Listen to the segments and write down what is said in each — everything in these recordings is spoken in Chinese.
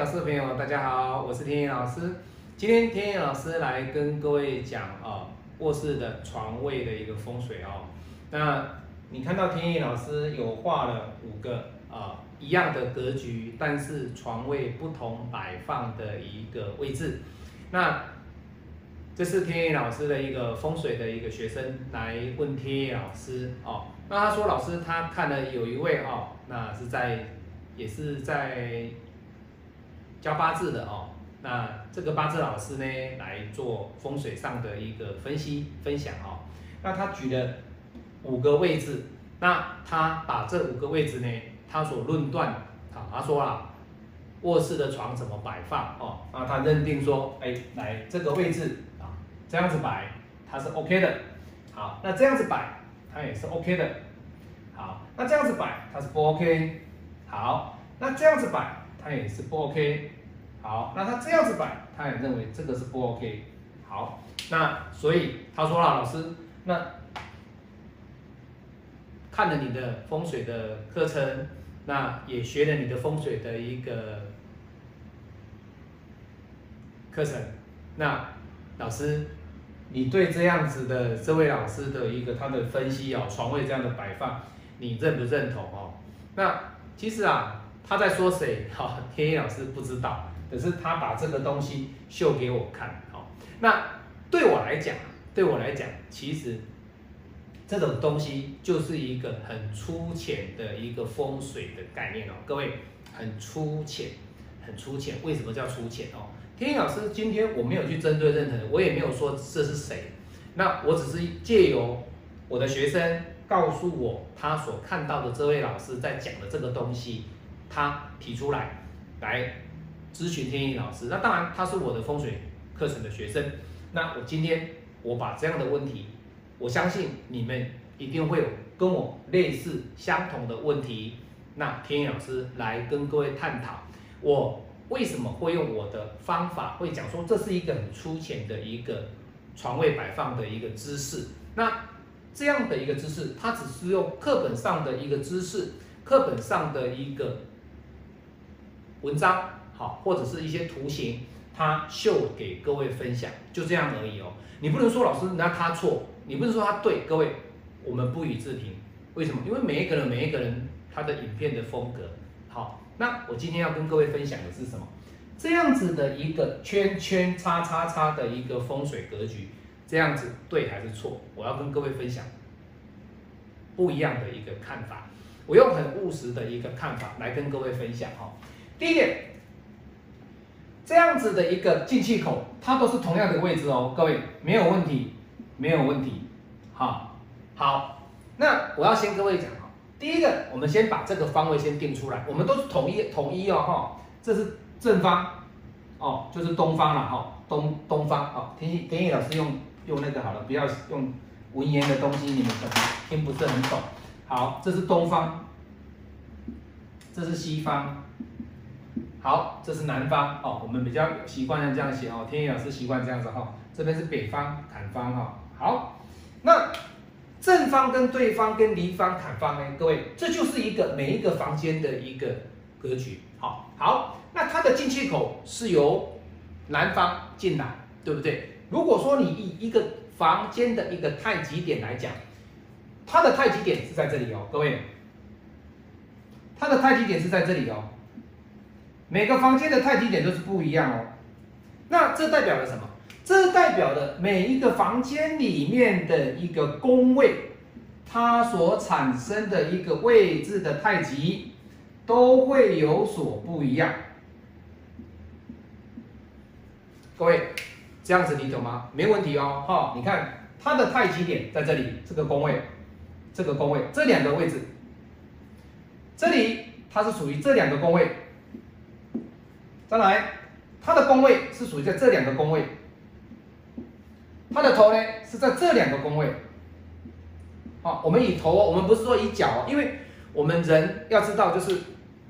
各位天野老师的朋友，大家好，我是天野老师。今天天野老师来跟各位讲啊，卧室的床位的一个风水哦。那你看到天野老师有画了五个啊一样的格局，但是床位不同摆放的一个位置。那这是天野老师的一个风水的一个学生来问天野老师哦。那他说老师他看了有一位哦，那是在也是在。教八字的哦，那这个八字老师呢来做风水上的一个分析分享哦。那他举了五个位置，那他把这五个位置呢，他所论断啊，他说啊，卧室的床怎么摆放哦？那他认定说，哎，来这个位置啊，这样子摆它是 OK 的。好，那这样子摆它也是 OK 的。好，那这样子摆它是不 OK。好，那这样子摆。他也是不 OK，好，那他这样子摆，他也认为这个是不 OK，好，那所以他说了，老师，那看了你的风水的课程，那也学了你的风水的一个课程，那老师，你对这样子的这位老师的一个他的分析哦，床位这样的摆放，你认不认同哦？那其实啊。他在说谁？好，天一老师不知道，可是他把这个东西秀给我看。好，那对我来讲，对我来讲，其实这种东西就是一个很粗浅的一个风水的概念哦。各位，很粗浅，很粗浅。为什么叫粗浅哦？天一老师今天我没有去针对任何人，我也没有说这是谁。那我只是借由我的学生告诉我他所看到的这位老师在讲的这个东西。他提出来来咨询天意老师，那当然他是我的风水课程的学生。那我今天我把这样的问题，我相信你们一定会有跟我类似相同的问题。那天意老师来跟各位探讨，我为什么会用我的方法，会讲说这是一个很粗浅的一个床位摆放的一个姿势。那这样的一个姿势，它只是用课本上的一个姿势，课本上的一个。文章好，或者是一些图形，他秀给各位分享，就这样而已哦。你不能说老师那他错，你不能说他对，各位我们不予置评。为什么？因为每一个人每一个人他的影片的风格好。那我今天要跟各位分享的是什么？这样子的一个圈圈叉叉叉的一个风水格局，这样子对还是错？我要跟各位分享不一样的一个看法。我用很务实的一个看法来跟各位分享哈。第一点，这样子的一个进气口，它都是同样的位置哦，各位没有问题，没有问题，好，好，那我要先各位讲哦，第一个，我们先把这个方位先定出来，我们都是统一统一哦哈，这是正方，哦，就是东方了哈，东东方，哦，田毅田毅老师用用那个好了，不要用文言的东西，你们可能听不是很懂，好，这是东方，这是西方。好，这是南方哦，我们比较习惯这样写哦。天野老师习惯这样子哈，这边是北方坎方哈。好，那正方跟对方跟离方坎方呢？各位，这就是一个每一个房间的一个格局。好，好，那它的进气口是由南方进来，对不对？如果说你以一个房间的一个太极点来讲，它的太极点是在这里哦，各位，它的太极点是在这里哦。每个房间的太极点都是不一样哦，那这代表了什么？这代表的每一个房间里面的一个宫位，它所产生的一个位置的太极都会有所不一样。各位，这样子你懂吗？没问题哦，哈，你看它的太极点在这里，这个宫位，这个宫位，这两个位置，这里它是属于这两个宫位。再来，它的宫位是属于在这两个宫位，它的头呢是在这两个宫位。好，我们以头，我们不是说以脚，因为我们人要知道，就是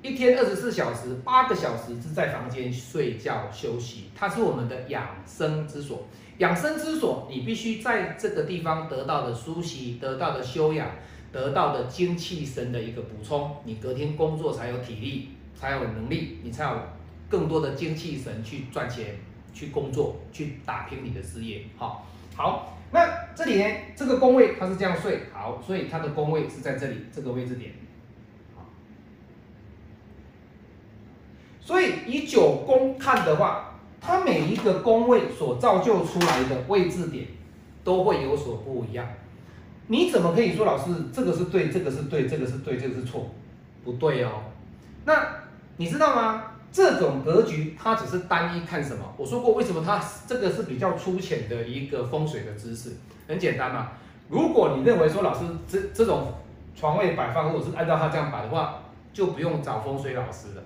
一天二十四小时，八个小时是在房间睡觉休息，它是我们的养生之所。养生之所，你必须在这个地方得到的梳洗，得到的修养，得到的精气神的一个补充，你隔天工作才有体力，才有能力，你才有。更多的精气神去赚钱、去工作、去打拼你的事业。好，好，那这里呢，这个宫位它是这样睡，好，所以它的宫位是在这里这个位置点。所以以九宫看的话，它每一个宫位所造就出来的位置点都会有所不一样。你怎么可以说老师这个是对，这个是对，这个是对，这个是错？不对哦。那你知道吗？这种格局它只是单一看什么？我说过为什么它这个是比较粗浅的一个风水的知识？很简单嘛。如果你认为说老师这这种床位摆放，如果是按照他这样摆的话，就不用找风水老师了。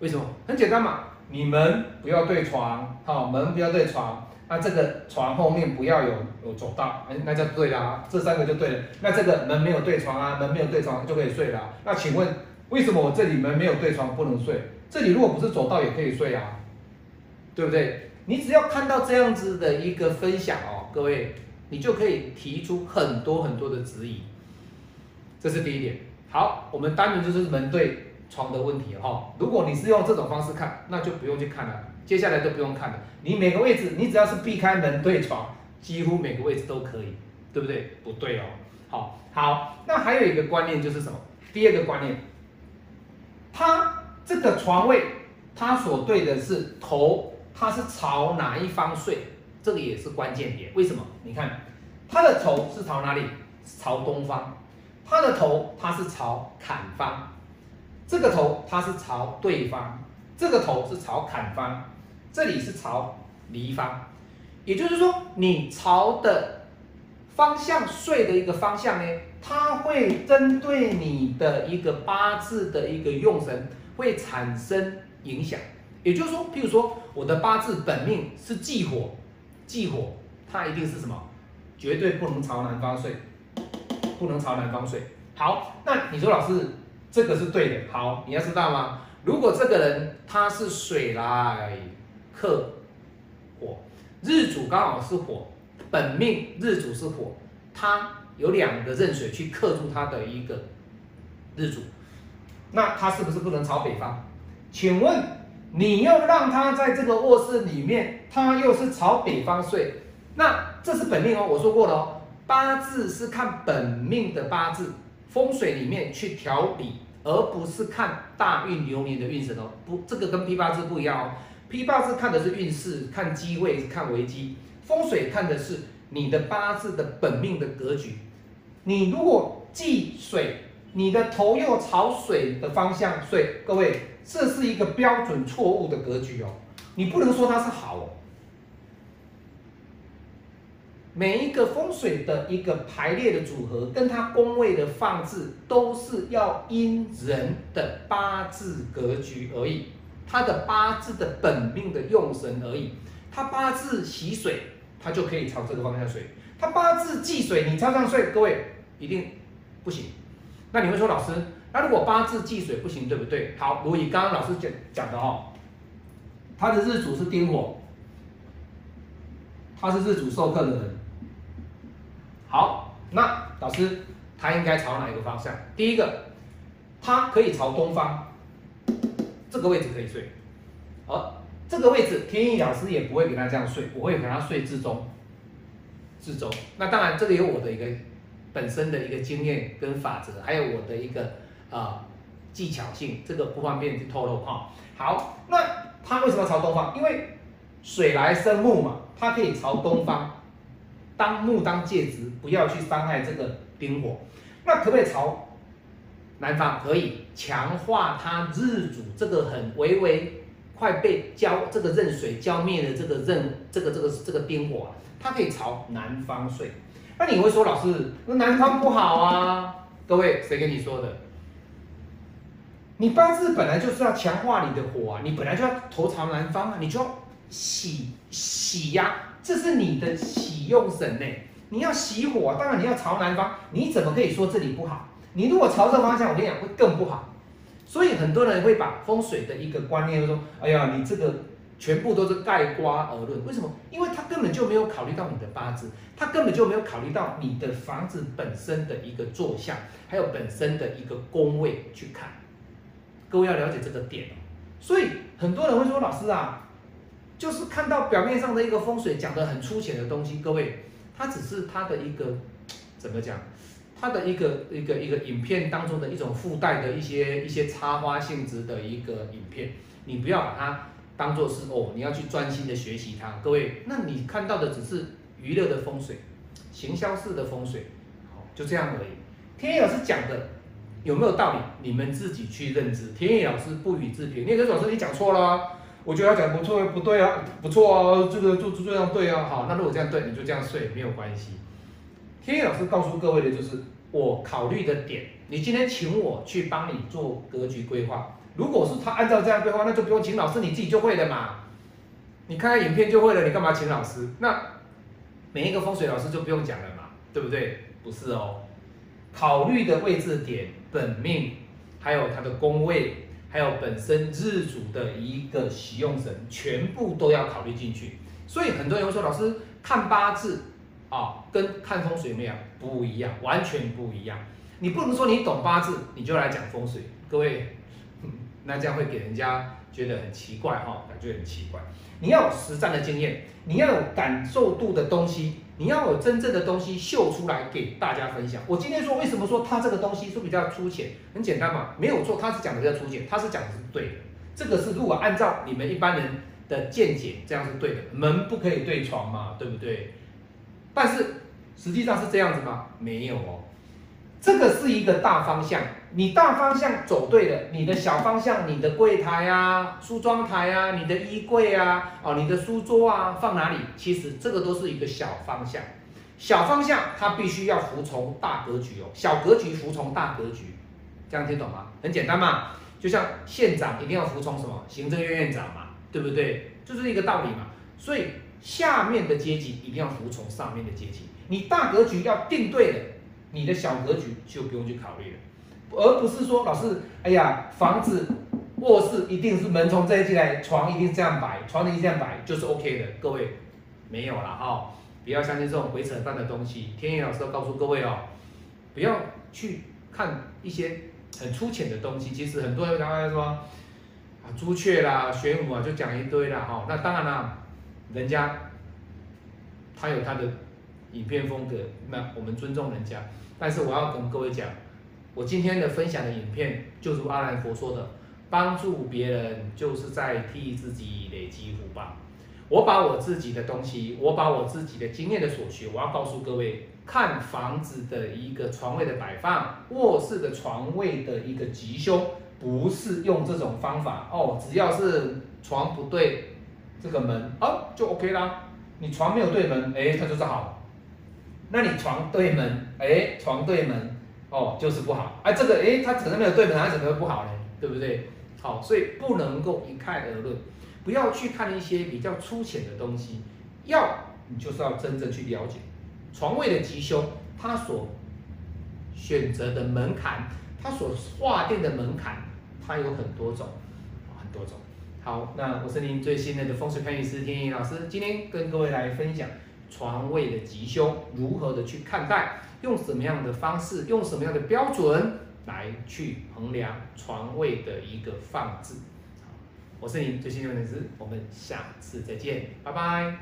为什么？很简单嘛，你门不要对床，好，门不要对床，那这个床后面不要有有走道，哎，那就对了，这三个就对了。那这个门没有对床啊，门没有对床就可以睡了。那请问，为什么我这里门没有对床不能睡？这里如果不是走道也可以睡啊，对不对？你只要看到这样子的一个分享哦，各位，你就可以提出很多很多的质疑。这是第一点。好，我们单纯就是门对。床的问题哈，如果你是用这种方式看，那就不用去看了，接下来都不用看了。你每个位置，你只要是避开门对床，几乎每个位置都可以，对不对？不对哦。好，好，那还有一个观念就是什么？第二个观念，它这个床位，它所对的是头，它是朝哪一方睡？这个也是关键点。为什么？你看，它的头是朝哪里？朝东方。它的头，它是朝坎方。这个头它是朝对方，这个头是朝坎方，这里是朝离方，也就是说你朝的方向睡的一个方向呢，它会针对你的一个八字的一个用神会产生影响。也就是说，譬如说我的八字本命是忌火，忌火它一定是什么？绝对不能朝南方睡，不能朝南方睡。好，那你说老师？这个是对的。好，你要知道吗？如果这个人他是水来克火，日主刚好是火，本命日主是火，他有两个壬水去克住他的一个日主，那他是不是不能朝北方？请问你要让他在这个卧室里面，他又是朝北方睡，那这是本命哦。我说过了哦，八字是看本命的八字。风水里面去调理，而不是看大运流年的运势哦。不，这个跟批八字不一样哦。批八字看的是运势，看机会，看危机。风水看的是你的八字的本命的格局。你如果忌水，你的头又朝水的方向睡，各位，这是一个标准错误的格局哦。你不能说它是好哦。每一个风水的一个排列的组合，跟它宫位的放置，都是要因人的八字格局而已，他的八字的本命的用神而已。他八字喜水，他就可以朝这个方向睡；他八字忌水，你朝上睡，各位一定不行。那你会说，老师，那如果八字忌水不行，对不对？好，如以刚刚老师讲讲的哦，他的日主是丁火，他是日主受克的人。好，那老师他应该朝哪一个方向？第一个，他可以朝东方，这个位置可以睡。好，这个位置天意老师也不会给他这样睡，我会给他睡至中，至中。那当然，这个有我的一个本身的一个经验跟法则，还有我的一个啊技巧性，这个不方便去透露哈。好，那他为什么朝东方？因为水来生木嘛，它可以朝东方。当木当介质，不要去伤害这个丁火。那可不可以朝南方？可以强化它日主这个很微微快被浇这个壬水浇灭的这个壬这个这个这个丁火，它可以朝南方睡。那你会说老师，那南方不好啊？各位谁跟你说的？你八字本来就是要强化你的火啊，你本来就要头朝南方啊，你就要喜喜呀。这是你的喜用神呢，你要喜火，当然你要朝南方。你怎么可以说这里不好？你如果朝这方向，我跟你讲会更不好。所以很多人会把风水的一个观念说：“哎呀，你这个全部都是盖瓜而论。”为什么？因为他根本就没有考虑到你的八字，他根本就没有考虑到你的房子本身的一个坐向，还有本身的一个宫位去看。各位要了解这个点。所以很多人会说，老师啊，就是看到表面上的一个风水讲的很粗浅的东西，各位，它只是它的一个怎么讲？它的一个一个一个影片当中的一种附带的一些一些插花性质的一个影片，你不要把它当做是哦，你要去专心的学习它，各位，那你看到的只是娱乐的风水，行销式的风水，好，就这样而已。天野老师讲的有没有道理？你们自己去认知。天野老师不予置评。那个老师你讲错了，我觉得他讲不错，不对啊，不错啊，这个就就这样对啊，好，那如果这样对，你就这样睡，没有关系。天野老师告诉各位的就是我考虑的点。你今天请我去帮你做格局规划，如果是他按照这样规划，那就不用请老师，你自己就会了嘛。你看看影片就会了，你干嘛请老师？那每一个风水老师就不用讲了嘛，对不对？不是哦，考虑的位置点、本命，还有他的宫位，还有本身日主的一个喜用神，全部都要考虑进去。所以很多人会说，老师看八字。啊，跟看风水没有不一样，完全不一样。你不能说你懂八字，你就来讲风水，各位，那这样会给人家觉得很奇怪哈，感觉很奇怪。你要有实战的经验，你要有感受度的东西，你要有真正的东西秀出来给大家分享。我今天说为什么说他这个东西是比较粗浅，很简单嘛，没有错，他是讲的比较粗浅，他是讲的是对的。这个是如果按照你们一般人的见解，这样是对的。门不可以对床嘛，对不对？但是实际上是这样子吗？没有哦，这个是一个大方向，你大方向走对了，你的小方向，你的柜台啊、梳妆台啊、你的衣柜啊、哦、你的书桌啊放哪里？其实这个都是一个小方向，小方向它必须要服从大格局哦，小格局服从大格局，这样听懂吗？很简单嘛，就像县长一定要服从什么行政院院长嘛，对不对？就是一个道理嘛，所以。下面的阶级一定要服从上面的阶级，你大格局要定对了，你的小格局就不用去考虑了，而不是说老师，哎呀，房子卧室一定是门从这一进来，床一定是这样摆，床一定这样摆就是 OK 的，各位没有了哈，不要相信这种鬼扯淡的东西。天野老师都告诉各位哦，不要去看一些很粗浅的东西，其实很多人讲来说啊朱雀啦、玄武啊，就讲一堆啦哈，那当然啦。人家他有他的影片风格，那我们尊重人家。但是我要跟各位讲，我今天的分享的影片，就如阿兰佛说的，帮助别人就是在替自己累积福报。我把我自己的东西，我把我自己的经验的所学，我要告诉各位，看房子的一个床位的摆放，卧室的床位的一个吉凶，不是用这种方法哦，只要是床不对。这个门哦，就 OK 啦。你床没有对门，哎，它就是好。那你床对门，哎，床对门，哦，就是不好。哎，这个哎，它可能没有对门，它怎么会不好呢？对不对？好，所以不能够一概而论，不要去看一些比较粗浅的东西。要你就是要真正去了解床位的吉凶，它所选择的门槛，它所划定的门槛，它有很多种，很多种。好，那我是您最信任的风水配运师天意老师，今天跟各位来分享床位的吉凶如何的去看待，用什么样的方式，用什么样的标准来去衡量床位的一个放置。我是您最信任的师，我们下次再见，拜拜。